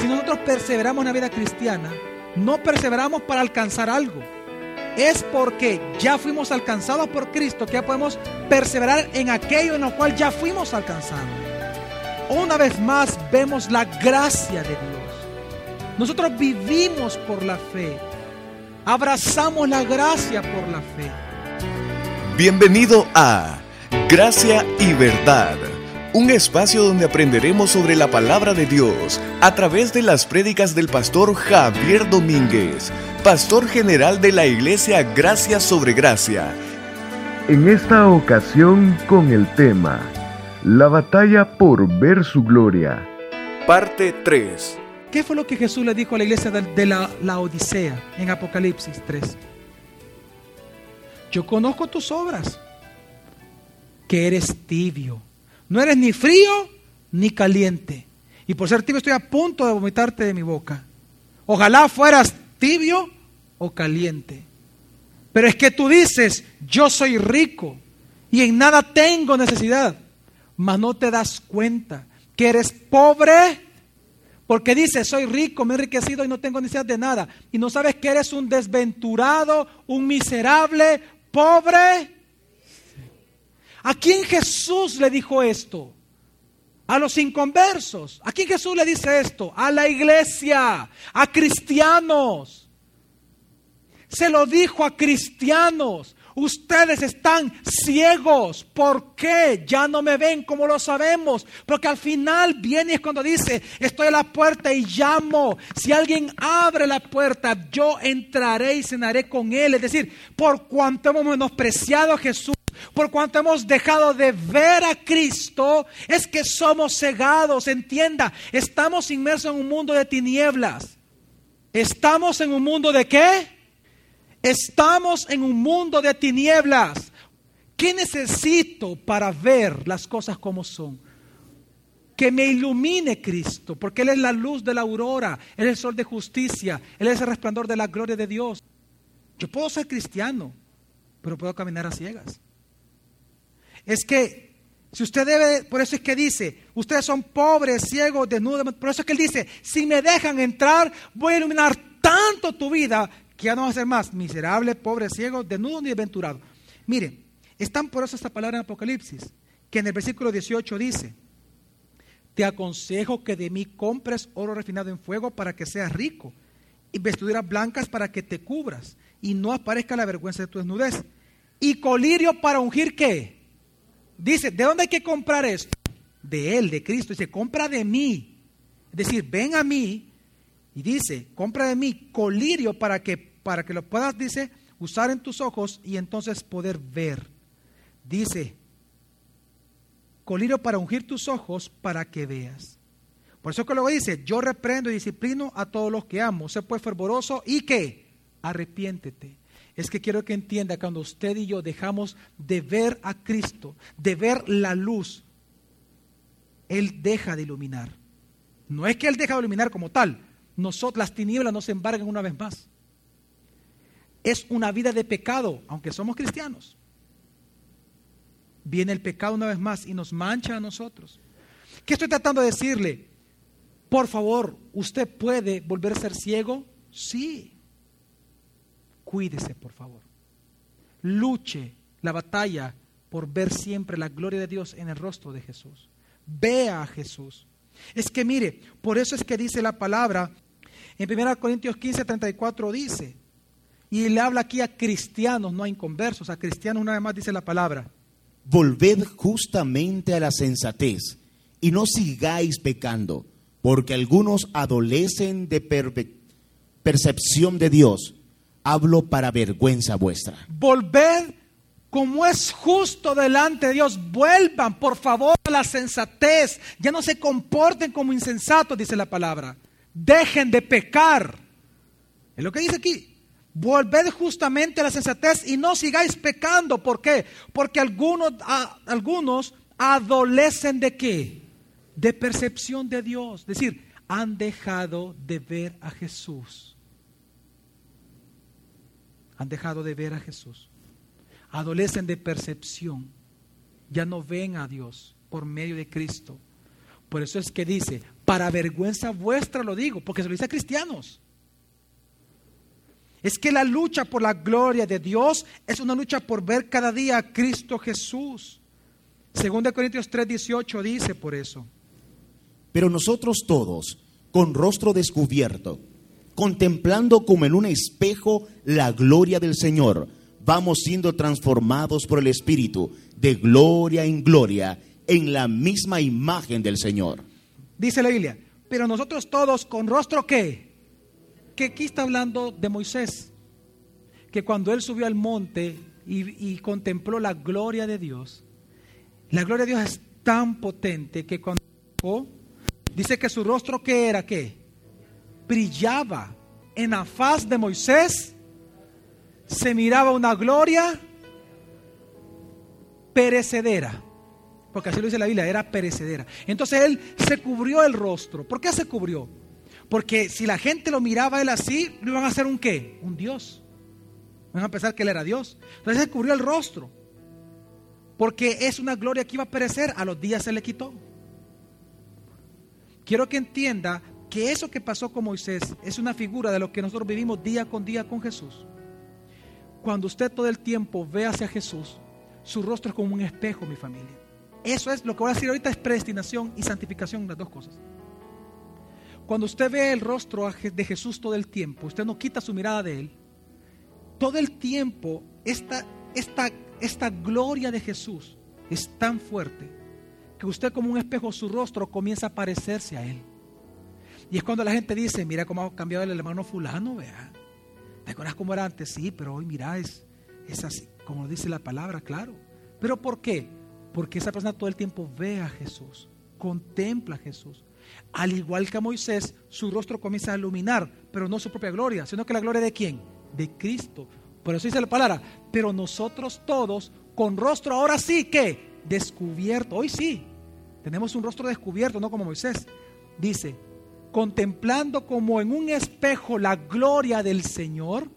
Si nosotros perseveramos en la vida cristiana, no perseveramos para alcanzar algo. Es porque ya fuimos alcanzados por Cristo que ya podemos perseverar en aquello en lo cual ya fuimos alcanzados. Una vez más vemos la gracia de Dios. Nosotros vivimos por la fe. Abrazamos la gracia por la fe. Bienvenido a Gracia y Verdad, un espacio donde aprenderemos sobre la palabra de Dios a través de las prédicas del pastor Javier Domínguez, pastor general de la iglesia Gracia sobre Gracia. En esta ocasión con el tema La batalla por ver su gloria. Parte 3. ¿Qué fue lo que Jesús le dijo a la iglesia de, la Odisea en Apocalipsis 3? Yo conozco tus obras, que eres tibio. No eres ni frío ni caliente. Y por ser tibio estoy a punto de vomitarte de mi boca. Ojalá fueras tibio o caliente. Pero es que tú dices, yo soy rico y en nada tengo necesidad. Mas no te das cuenta que eres pobre porque dices, soy rico, me he enriquecido y no tengo necesidad de nada. Y no sabes que eres un desventurado, un miserable, pobre. ¿A quién Jesús le dijo esto? A los inconversos. ¿A quién Jesús le dice esto? A la iglesia, a cristianos. Se lo dijo a cristianos. Ustedes están ciegos. ¿Por qué? Ya no me ven como lo sabemos. Porque al final viene es cuando dice, estoy a la puerta y llamo. Si alguien abre la puerta, yo entraré y cenaré con él. Es decir, por cuanto hemos menospreciado a Jesús, por cuanto hemos dejado de ver a Cristo, es que somos cegados. Entienda, estamos inmersos en un mundo de tinieblas. Estamos en un mundo de qué? Estamos en un mundo de tinieblas. ¿Qué necesito para ver las cosas como son? Que me ilumine Cristo, porque Él es la luz de la aurora, Él es el sol de justicia, Él es el resplandor de la gloria de Dios. Yo puedo ser cristiano, pero puedo caminar a ciegas. Es que si usted debe, por eso es que dice, ustedes son pobres, ciegos, desnudos, por eso es que Él dice, si me dejan entrar, voy a iluminar tanto tu vida que ya no va a ser más miserable, pobre, ciego, desnudo ni desventurado. Miren, están por eso esta palabra en Apocalipsis, que en el versículo 18 dice, te aconsejo que de mí compres oro refinado en fuego para que seas rico, y vestiduras blancas para que te cubras, y no aparezca la vergüenza de tu desnudez. Y colirio para ungir qué? Dice, ¿de dónde hay que comprar esto? De Él, de Cristo. Dice, compra de mí. Es decir, ven a mí y dice, compra de mí colirio para que, para que lo puedas, dice, usar en tus ojos y entonces poder ver. Dice, colirio para ungir tus ojos para que veas. Por eso que luego dice, yo reprendo y disciplino a todos los que amo. Sé pues fervoroso y que arrepiéntete. Es que quiero que entienda cuando usted y yo dejamos de ver a Cristo, de ver la luz, Él deja de iluminar. No es que Él deja de iluminar como tal, nosotros, las tinieblas nos embargan una vez más. Es una vida de pecado, aunque somos cristianos. Viene el pecado una vez más y nos mancha a nosotros. ¿Qué estoy tratando de decirle? Por favor, ¿usted puede volver a ser ciego? Sí. Cuídese, por favor. Luche la batalla por ver siempre la gloria de Dios en el rostro de Jesús. Vea a Jesús. Es que mire, por eso es que dice la palabra en 1 Corintios 15, 34 dice, y le habla aquí a cristianos, no a inconversos, a cristianos una vez más dice la palabra. Volved justamente a la sensatez y no sigáis pecando, porque algunos adolecen de percepción de Dios. Hablo para vergüenza vuestra. Volved como es justo delante de Dios. Vuelvan, por favor, a la sensatez. Ya no se comporten como insensatos, dice la palabra. Dejen de pecar. Es lo que dice aquí. Volved justamente a la sensatez y no sigáis pecando. ¿Por qué? Porque algunos, algunos adolecen de qué? De percepción de Dios. Es decir, han dejado de ver a Jesús. Han dejado de ver a Jesús. Adolecen de percepción. Ya no ven a Dios por medio de Cristo. Por eso es que dice, Para vergüenza vuestra lo digo, porque se lo dice a cristianos. Es que la lucha por la gloria de Dios es una lucha por ver cada día a Cristo Jesús. Según de Corintios 3:18 dice por eso. Pero nosotros todos, con rostro descubierto, contemplando como en un espejo la gloria del Señor, vamos siendo transformados por el Espíritu de gloria en gloria en la misma imagen del Señor. Dice la Biblia, pero nosotros todos con rostro qué? Que aquí está hablando de Moisés, que cuando él subió al monte y, contempló la gloria de Dios, la gloria de Dios es tan potente que cuando dice que su rostro que era qué? Brillaba en la faz de Moisés, se miraba una gloria perecedera. Porque así lo dice la Biblia, era perecedera. Entonces él se cubrió el rostro. ¿Por qué se cubrió? Porque si la gente lo miraba a él así, lo iban a hacer un qué? Un Dios. Van a pensar que él era Dios. Entonces se cubrió el rostro. Porque es una gloria que iba a perecer, a los días se le quitó. Quiero que entienda que eso que pasó con Moisés es una figura de lo que nosotros vivimos día con día con Jesús. Cuando usted todo el tiempo ve hacia Jesús, su rostro es como un espejo, mi familia. Eso es lo que voy a decir ahorita es predestinación y santificación, las dos cosas. Cuando usted ve el rostro de Jesús todo el tiempo, usted no quita su mirada de él. Todo el tiempo esta, esta, esta gloria de Jesús es tan fuerte que usted como un espejo su rostro comienza a parecerse a él. Y es cuando la gente dice, mira cómo ha cambiado el hermano fulano, vea. ¿Te acuerdas cómo era antes? Sí, pero hoy mira, es, es así, como dice la palabra, claro. ¿Pero por qué? Porque esa persona todo el tiempo ve a Jesús, contempla a Jesús. Al igual que a Moisés, su rostro comienza a iluminar, pero no su propia gloria, sino que la gloria de quién? De Cristo. Por eso dice la palabra, pero nosotros todos, con rostro ahora sí que descubierto, hoy sí, tenemos un rostro descubierto, no como Moisés. Dice, contemplando como en un espejo la gloria del Señor,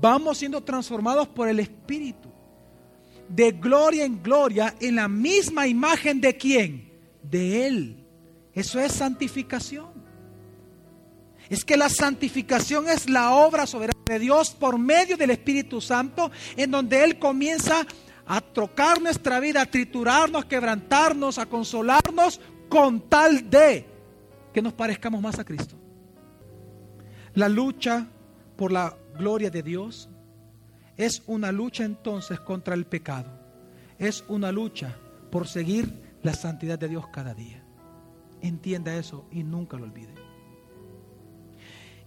vamos siendo transformados por el Espíritu. De gloria en gloria, en la misma imagen de quién? De Él. Eso es santificación. Es que la santificación es la obra soberana de Dios por medio del Espíritu Santo, en donde Él comienza a trocar nuestra vida, a triturarnos, a quebrantarnos, a consolarnos, con tal de que nos parezcamos más a Cristo. La lucha por la gloria de Dios es una lucha entonces contra el pecado. Es una lucha por seguir la santidad de Dios cada día. Entienda eso y nunca lo olvide.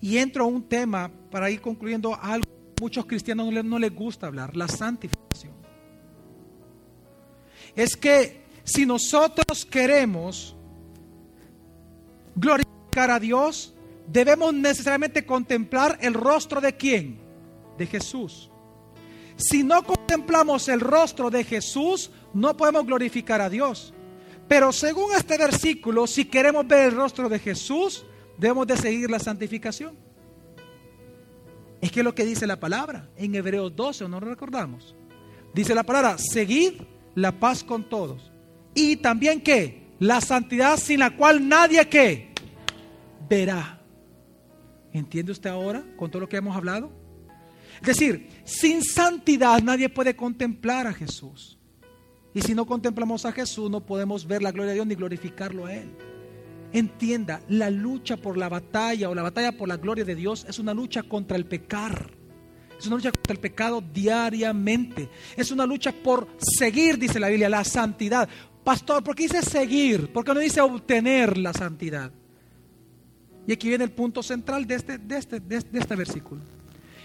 Y entro a un tema para ir concluyendo algo que muchos cristianos no les gusta hablar, la santificación. Es que si nosotros queremos glorificar a Dios, debemos necesariamente contemplar el rostro de quién? De Jesús. Si no contemplamos el rostro de Jesús, no podemos glorificar a Dios. Pero según este versículo, si queremos ver el rostro de Jesús, debemos de seguir la santificación. Es que es lo que dice la palabra en Hebreos 12, ¿no lo recordamos? Dice la palabra, seguid la paz con todos. Y también que la santidad sin la cual nadie que verá. ¿Entiende usted ahora con todo lo que hemos hablado? Es decir, sin santidad nadie puede contemplar a Jesús. Y si no contemplamos a Jesús, no podemos ver la gloria de Dios ni glorificarlo a Él. Entienda, la lucha por la batalla o la batalla por la gloria de Dios es una lucha contra el pecar. Es una lucha contra el pecado diariamente. Es una lucha por seguir, dice la Biblia, la santidad. Pastor, ¿por qué dice seguir? ¿Por qué no dice obtener la santidad? Y aquí viene el punto central de este, de este, de este versículo.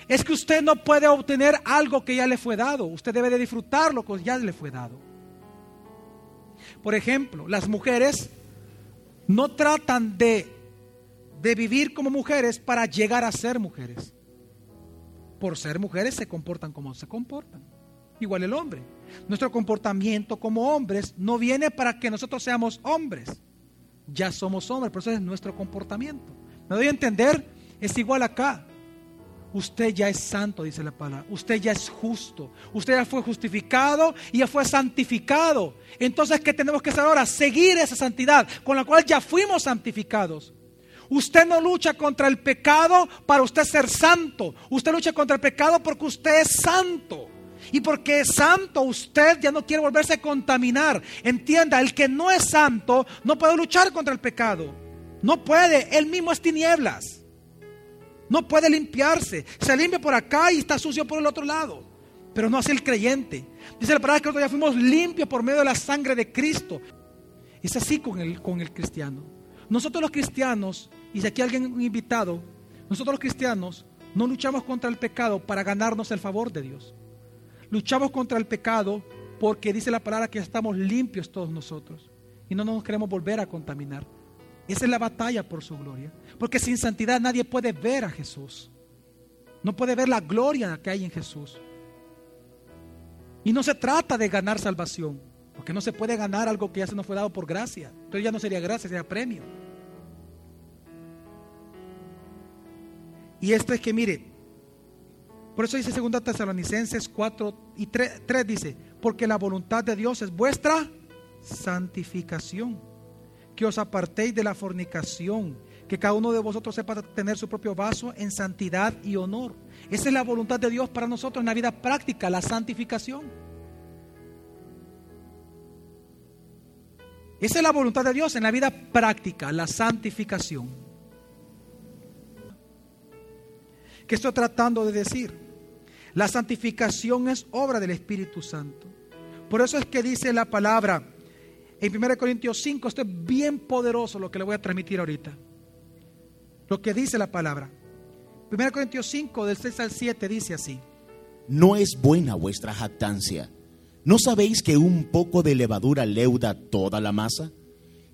Es que usted no puede obtener algo que ya le fue dado. Usted debe de disfrutar lo que ya le fue dado. Por ejemplo, las mujeres no tratan de, de vivir como mujeres para llegar a ser mujeres. Por ser mujeres se comportan como se comportan. Igual el hombre. Nuestro comportamiento como hombres no viene para que nosotros seamos hombres. Ya somos hombres, por eso es nuestro comportamiento. ¿Me doy a entender? Es igual acá. Usted ya es santo, dice la palabra. Usted ya es justo. Usted ya fue justificado y ya fue santificado. Entonces, ¿qué tenemos que hacer ahora? Seguir esa santidad con la cual ya fuimos santificados. Usted no lucha contra el pecado para usted ser santo. Usted lucha contra el pecado porque usted es santo. Y porque es santo, usted ya no quiere volverse a contaminar. Entienda, el que no es santo no puede luchar contra el pecado. No puede, él mismo es tinieblas. No puede limpiarse. Se limpia por acá y está sucio por el otro lado. Pero no hace el creyente. Dice la palabra que nosotros ya fuimos limpios por medio de la sangre de Cristo. Es así con el, con el cristiano. Nosotros los cristianos, y si aquí alguien invitado, nosotros los cristianos no luchamos contra el pecado para ganarnos el favor de Dios. Luchamos contra el pecado porque dice la palabra que estamos limpios todos nosotros y no nos queremos volver a contaminar. Esa es la batalla por su gloria. Porque sin santidad nadie puede ver a Jesús. No puede ver la gloria que hay en Jesús. Y no se trata de ganar salvación. Porque no se puede ganar algo que ya se nos fue dado por gracia. Entonces ya no sería gracia, sería premio. Y esto es que, mire, por eso dice 2 Tesalonicenses 4 y 3, 3 dice, porque la voluntad de Dios es vuestra santificación, que os apartéis de la fornicación, que cada uno de vosotros sepa tener su propio vaso en santidad y honor. Esa es la voluntad de Dios para nosotros en la vida práctica, la santificación. Esa es la voluntad de Dios en la vida práctica, la santificación. ¿Qué estoy tratando de decir? La santificación es obra del Espíritu Santo. Por eso es que dice la palabra en 1 Corintios 5, esto es bien poderoso lo que le voy a transmitir ahorita. Lo que dice la palabra. 1 Corintios 5, del 6 al 7, dice así. No es buena vuestra jactancia. ¿No sabéis que un poco de levadura leuda toda la masa?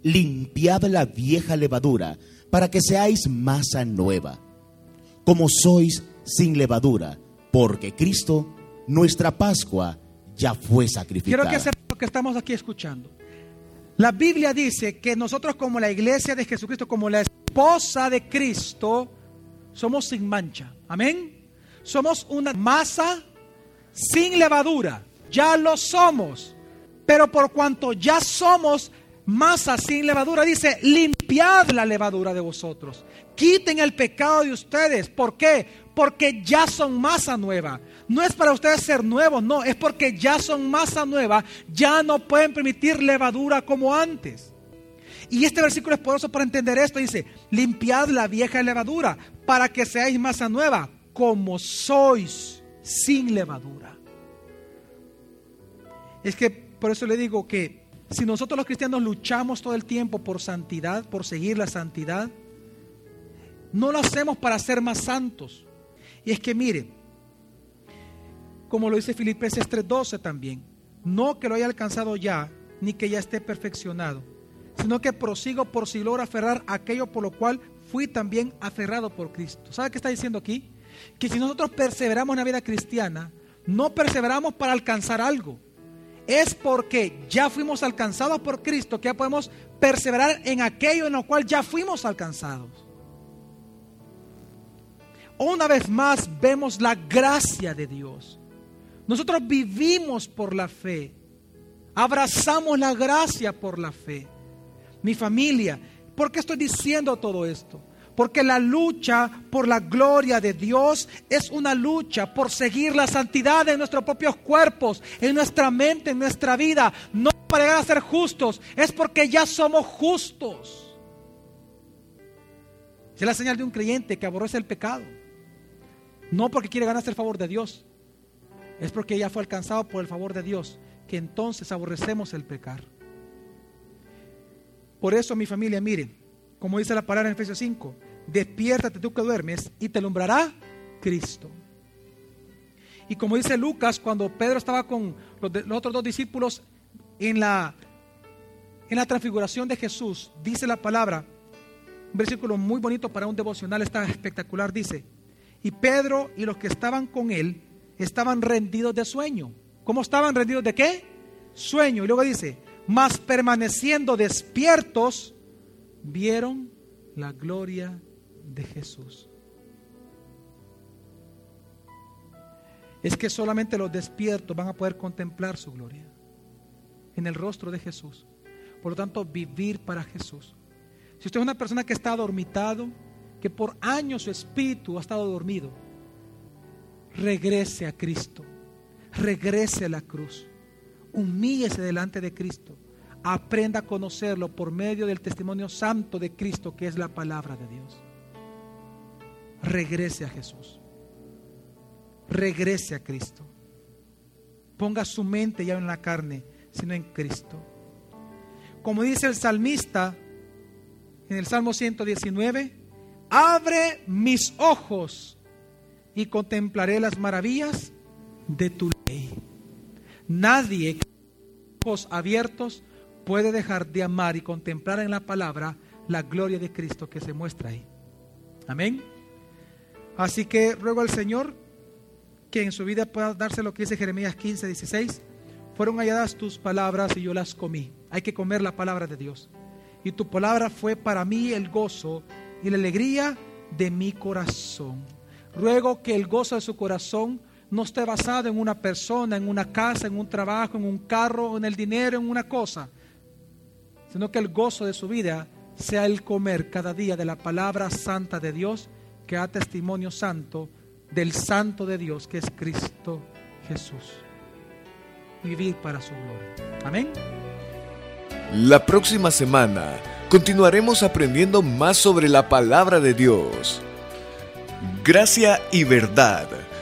Limpiad la vieja levadura para que seáis masa nueva, como sois sin levadura, porque Cristo, nuestra Pascua, ya fue sacrificada. Quiero que sepan lo que estamos aquí escuchando. La Biblia dice que nosotros como la iglesia de Jesucristo, como la esposa de Cristo, somos sin mancha. Amén. Somos una masa sin levadura. Ya lo somos. Pero por cuanto ya somos masa sin levadura, dice, limpiad la levadura de vosotros. Quiten el pecado de ustedes. ¿Por qué? Porque ya son masa nueva. No es para ustedes ser nuevos, no, es porque ya son masa nueva, ya no pueden permitir levadura como antes. Y este versículo es poderoso para entender esto. Dice, limpiad la vieja levadura para que seáis masa nueva, como sois sin levadura. Es que por eso le digo que si nosotros los cristianos luchamos todo el tiempo por santidad, por seguir la santidad, no lo hacemos para ser más santos. Y es que mire, como lo dice Filipenses 3:12 también, no que lo haya alcanzado ya, ni que ya esté perfeccionado, sino que prosigo por si logro aferrar aquello por lo cual fui también aferrado por Cristo. ¿Sabe qué está diciendo aquí? Que si nosotros perseveramos en la vida cristiana, no perseveramos para alcanzar algo. Es porque ya fuimos alcanzados por Cristo que ya podemos perseverar en aquello en lo cual ya fuimos alcanzados una vez más vemos la gracia de Dios. Nosotros vivimos por la fe. Abrazamos la gracia por la fe. Mi familia, ¿por qué estoy diciendo todo esto? Porque la lucha por la gloria de Dios es una lucha por seguir la santidad en nuestros propios cuerpos, en nuestra mente, en nuestra vida. No para llegar a ser justos, es porque ya somos justos. Es la señal de un creyente que aborrece el pecado. No porque quiere ganarse el favor de Dios. Es porque ya fue alcanzado por el favor de Dios. Que entonces aborrecemos el pecar. Por eso mi familia, miren, como dice la palabra en Efesios 5, despiértate tú que duermes y te alumbrará Cristo. Y como dice Lucas, cuando Pedro estaba con los, otros dos discípulos en la, en la transfiguración de Jesús, dice la palabra, un versículo muy bonito para un devocional, está espectacular, dice, y Pedro y los que estaban con él estaban rendidos de sueño. ¿Cómo estaban rendidos de qué? Sueño. Y luego dice, mas permaneciendo despiertos, vieron la gloria de Jesús. es que solamente los despiertos van a poder contemplar su gloria en el rostro de Jesús. Por lo tanto, vivir para Jesús. Si usted es una persona que está dormitado, que por años su espíritu ha estado dormido, regrese a Cristo, regrese a la cruz, humíllese delante de Cristo, aprenda a conocerlo por medio del testimonio santo de Cristo, que es la palabra de Dios. Regrese a Jesús, regrese a Cristo. Ponga su mente ya en la carne, sino en Cristo. Como dice el salmista en el Salmo 119, abre mis ojos y contemplaré las maravillas de tu ley. Nadie ojos abiertos puede dejar de amar y contemplar en la palabra la gloria de Cristo que se muestra ahí. Amén. Así que ruego al Señor que en su vida pueda darse lo que dice Jeremías 15, 16. Fueron halladas tus palabras y yo las comí. Hay que comer la palabra de Dios. Y tu palabra fue para mí el gozo y la alegría de mi corazón. Ruego que el gozo de su corazón no esté basado en una persona, en una casa, en un trabajo, en un carro, en el dinero, en una cosa, sino que el gozo de su vida sea el comer cada día de la palabra santa de Dios, que da testimonio santo del santo de Dios, que es Cristo Jesús. Vivir para su gloria. Amén. La próxima semana continuaremos aprendiendo más sobre la palabra de Dios. Gracia y verdad